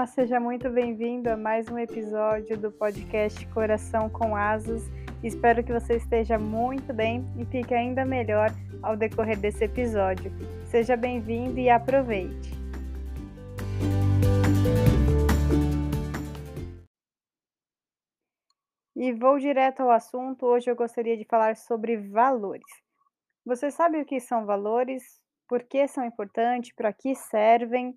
Olá, seja muito bem-vindo a mais um episódio do podcast Coração com Asas. Espero que você esteja muito bem e fique ainda melhor ao decorrer desse episódio. Seja bem-vindo e aproveite. E vou direto ao assunto. Hoje eu gostaria de falar sobre valores. Você sabe o que são valores? Por que são importantes? Para que servem?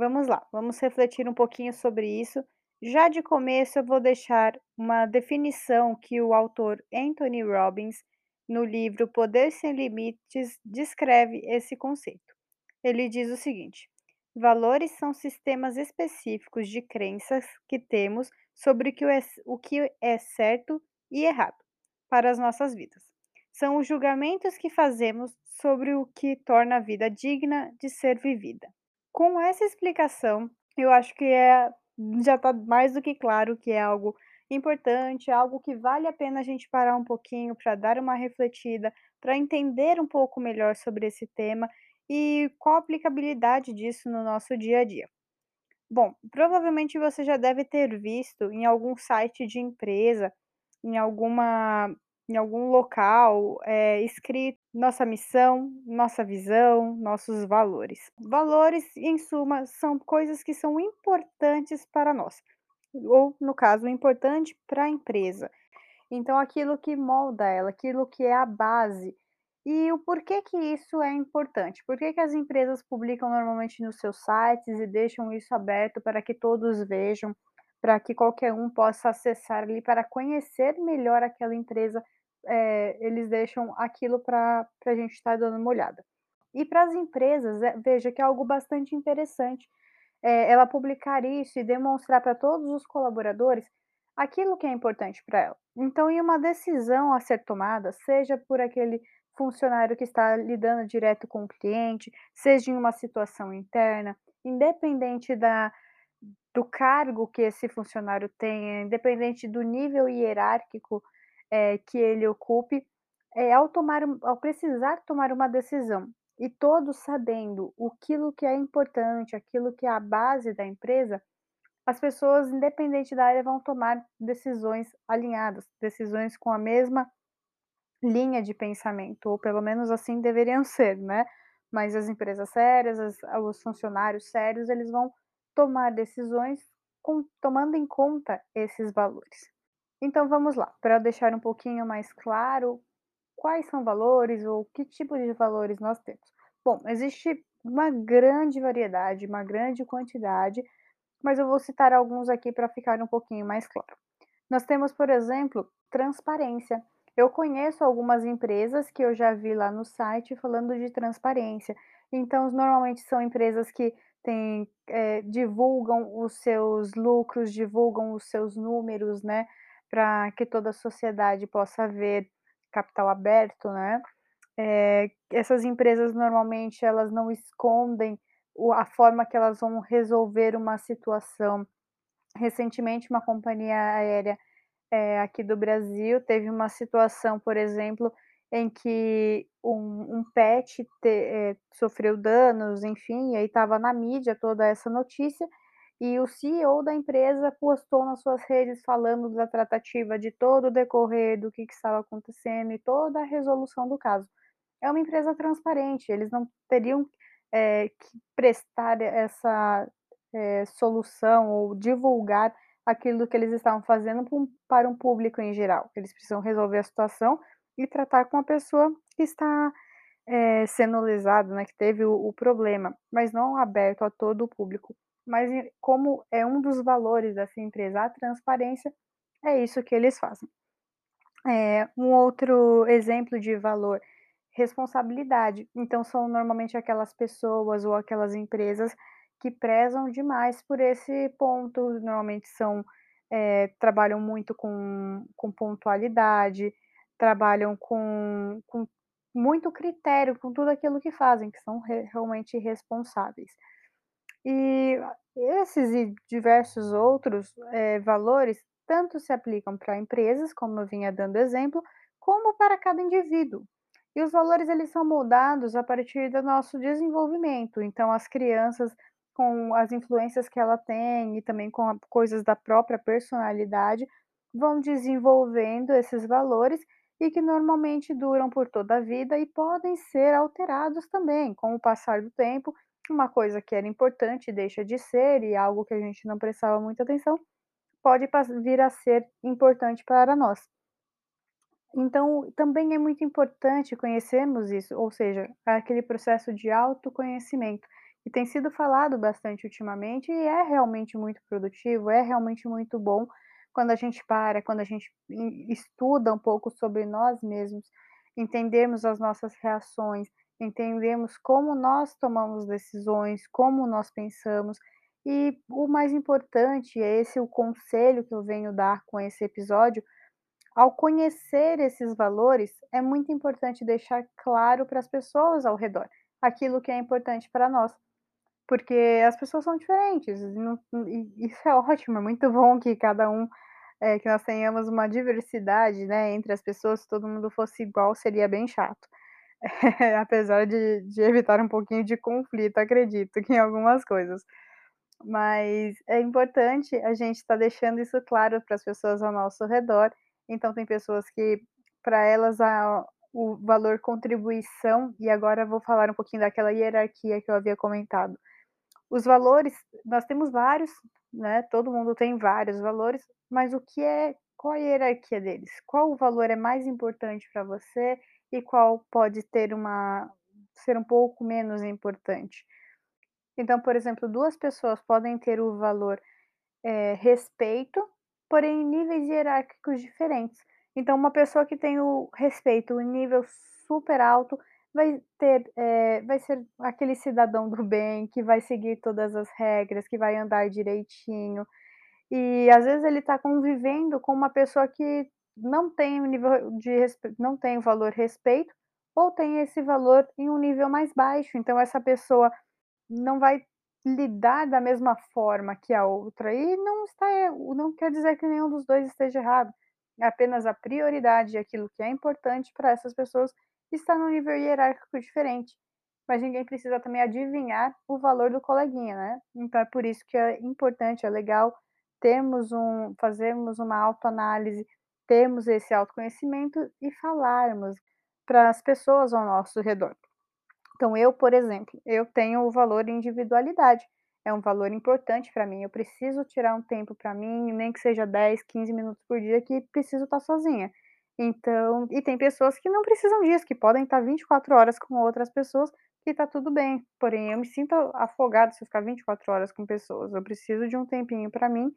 Vamos lá, vamos refletir um pouquinho sobre isso. Já de começo, eu vou deixar uma definição que o autor Anthony Robbins, no livro Poder Sem Limites, descreve esse conceito. Ele diz o seguinte: valores são sistemas específicos de crenças que temos sobre o que é, é certo e errado para as nossas vidas. São os julgamentos que fazemos sobre o que torna a vida digna de ser vivida. Com essa explicação, eu acho que é já está mais do que claro que é algo importante, algo que vale a pena a gente parar um pouquinho para dar uma refletida, para entender um pouco melhor sobre esse tema e qual a aplicabilidade disso no nosso dia a dia. Bom, provavelmente você já deve ter visto em algum site de empresa, em alguma em algum local é, escrito nossa missão, nossa visão, nossos valores. Valores, em suma, são coisas que são importantes para nós, ou, no caso, importante para a empresa. Então, aquilo que molda ela, aquilo que é a base. E o porquê que isso é importante? Por que, que as empresas publicam normalmente nos seus sites e deixam isso aberto para que todos vejam, para que qualquer um possa acessar ali para conhecer melhor aquela empresa é, eles deixam aquilo para a gente estar tá dando uma olhada. E para as empresas, é, veja que é algo bastante interessante é, ela publicar isso e demonstrar para todos os colaboradores aquilo que é importante para ela. Então, em uma decisão a ser tomada, seja por aquele funcionário que está lidando direto com o cliente, seja em uma situação interna, independente da, do cargo que esse funcionário tenha, independente do nível hierárquico é, que ele ocupe, é, ao, tomar, ao precisar tomar uma decisão e todos sabendo aquilo que é importante, aquilo que é a base da empresa, as pessoas, independente da área, vão tomar decisões alinhadas, decisões com a mesma linha de pensamento, ou pelo menos assim deveriam ser, né? Mas as empresas sérias, as, os funcionários sérios, eles vão tomar decisões com, tomando em conta esses valores. Então vamos lá, para deixar um pouquinho mais claro quais são valores ou que tipo de valores nós temos. Bom, existe uma grande variedade, uma grande quantidade, mas eu vou citar alguns aqui para ficar um pouquinho mais claro. Nós temos, por exemplo, transparência. Eu conheço algumas empresas que eu já vi lá no site falando de transparência. Então, normalmente são empresas que têm, é, divulgam os seus lucros, divulgam os seus números, né? Para que toda a sociedade possa ver capital aberto, né? É, essas empresas normalmente elas não escondem a forma que elas vão resolver uma situação. Recentemente, uma companhia aérea é, aqui do Brasil teve uma situação, por exemplo, em que um, um pet te, é, sofreu danos, enfim, e aí estava na mídia toda essa notícia, e o CEO da empresa postou nas suas redes falando da tratativa de todo o decorrer do que, que estava acontecendo e toda a resolução do caso. É uma empresa transparente, eles não teriam é, que prestar essa é, solução ou divulgar aquilo que eles estavam fazendo para um público em geral. Eles precisam resolver a situação e tratar com a pessoa que está é, sendo lesada, né, que teve o, o problema, mas não aberto a todo o público mas como é um dos valores dessa empresa a transparência, é isso que eles fazem. É, um outro exemplo de valor, responsabilidade. Então, são normalmente aquelas pessoas ou aquelas empresas que prezam demais por esse ponto, normalmente são é, trabalham muito com, com pontualidade, trabalham com, com muito critério, com tudo aquilo que fazem, que são re, realmente responsáveis. E esses e diversos outros é, valores tanto se aplicam para empresas, como eu vinha dando exemplo, como para cada indivíduo. E os valores eles são moldados a partir do nosso desenvolvimento. Então, as crianças com as influências que ela tem e também com coisas da própria personalidade, vão desenvolvendo esses valores e que normalmente duram por toda a vida e podem ser alterados também com o passar do tempo. Uma coisa que era importante deixa de ser e algo que a gente não prestava muita atenção pode vir a ser importante para nós. Então, também é muito importante conhecermos isso, ou seja, aquele processo de autoconhecimento, que tem sido falado bastante ultimamente e é realmente muito produtivo, é realmente muito bom quando a gente para, quando a gente estuda um pouco sobre nós mesmos, entendemos as nossas reações, entendemos como nós tomamos decisões, como nós pensamos. E o mais importante, é esse o conselho que eu venho dar com esse episódio, ao conhecer esses valores, é muito importante deixar claro para as pessoas ao redor aquilo que é importante para nós, porque as pessoas são diferentes, e isso é ótimo, é muito bom que cada um, eh, que nós tenhamos uma diversidade, né, entre as pessoas, se todo mundo fosse igual seria bem chato. Apesar de de evitar um pouquinho de conflito, acredito que em algumas coisas. Mas é importante a gente estar deixando isso claro para as pessoas ao nosso redor então tem pessoas que para elas a o valor contribuição e agora vou falar um pouquinho daquela hierarquia que eu havia comentado. Os valores, nós temos vários, né, todo mundo tem vários valores, mas o que é qual a hierarquia deles? Qual o valor é mais importante para você e qual pode ter uma ser um pouco menos importante? Então, por exemplo, 2 pessoas podem ter o valor, eh, respeito porém em níveis hierárquicos diferentes. Então, uma pessoa que tem o respeito em nível super alto vai ter, eh, vai ser aquele cidadão do bem, que vai seguir todas as regras, que vai andar direitinho. E às vezes ele está convivendo com uma pessoa que não tem o nível de respe não tem o valor respeito, ou tem esse valor em um nível mais baixo, então essa pessoa não vai lidar da mesma forma que a outra e não está não quer dizer que nenhum dos 2 esteja errado, é apenas a prioridade aquilo que é importante para essas pessoas está num nível hierárquico diferente, mas ninguém precisa também adivinhar o valor do coleguinha, né. Então é por isso que é importante, é legal termos um fazermos uma autoanálise, termos esse autoconhecimento e falarmos para as pessoas ao nosso redor. Então eu, por exemplo, eu tenho o valor individualidade, é um valor importante para mim, eu preciso tirar um tempo para mim, nem que seja 10, 15 minutos por dia que preciso estar sozinha. Então e tem pessoas que não precisam disso, que podem estar 24 horas com outras pessoas, que está tudo bem, porém eu me sinto afogada se eu ficar 24 horas com pessoas, eu preciso de um tempinho para mim,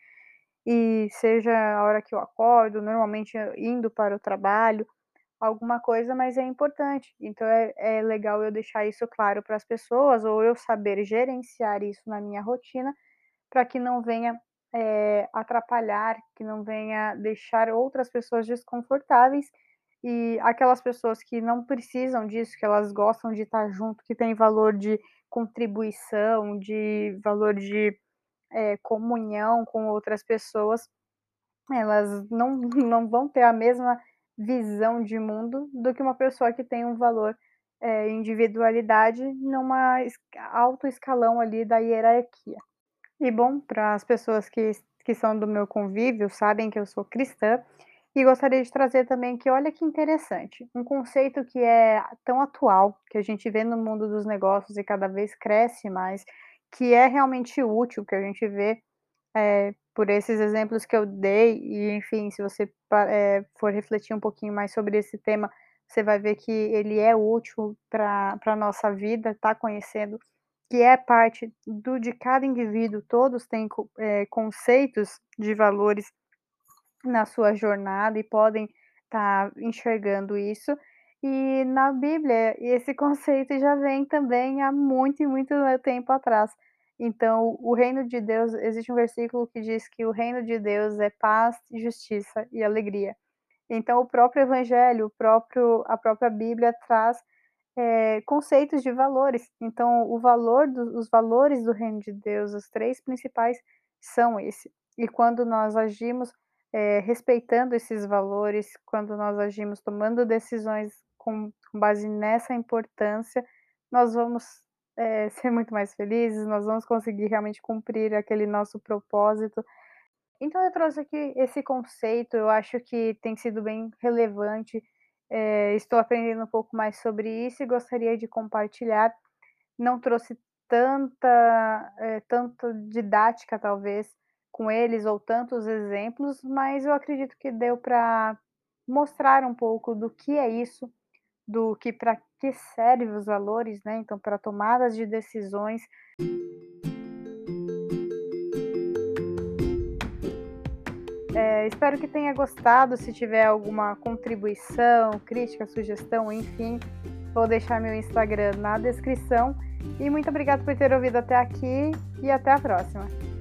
e seja a hora que eu acordo, normalmente indo para o trabalho, alguma coisa, mas é importante. Então é é legal eu deixar isso claro para as pessoas ou eu saber gerenciar isso na minha rotina, para que não venha, eh, atrapalhar, que não venha deixar outras pessoas desconfortáveis, e aquelas pessoas que não precisam disso, que elas gostam de estar junto, que tem valor de contribuição, de valor de, eh, comunhão com outras pessoas, elas não não vão ter a mesma visão de mundo do que uma pessoa que tem um valor, eh, individualidade numa alto escalão ali da hierarquia. E bom, para as pessoas que que são do meu convívio, sabem que eu sou cristã, e gostaria de trazer também que olha que interessante, um conceito que é tão atual, que a gente vê no mundo dos negócios e cada vez cresce mais, que é realmente útil, que a gente vê é, por esses exemplos que eu dei e, enfim, se você eh, for refletir um pouquinho mais sobre esse tema, você vai ver que ele é útil para para nossa vida, estar conhecendo, que é parte do de cada indivíduo, todos têm eh, conceitos de valores na sua jornada e podem estar enxergando isso. E na Bíblia, esse conceito já vem também há muito e muito tempo atrás. Então, o reino de Deus existe um versículo que diz que o reino de Deus é paz, justiça e alegria. Então o próprio evangelho, o próprio a própria Bíblia traz, eh, conceitos de valores. Então o valor do os valores do reino de Deus, os 3 principais, são esse. E quando nós agimos, eh, respeitando esses valores, quando nós agimos tomando decisões com com base nessa importância, nós vamos eh, ser muito mais felizes, nós vamos conseguir realmente cumprir aquele nosso propósito. Então eu trouxe aqui esse conceito, eu acho que tem sido bem relevante, eh, estou aprendendo um pouco mais sobre isso e gostaria de compartilhar. Não trouxe tanta, tanto didática talvez com eles ou tantos exemplos, mas eu acredito que deu para mostrar um pouco do que é isso, do que para que serve os valores, né, então para tomadas de decisões. Eh, espero que tenha gostado, se tiver alguma contribuição, crítica, sugestão, enfim, vou deixar meu Instagram na descrição. E muito obrigado por ter ouvido até aqui e até a próxima.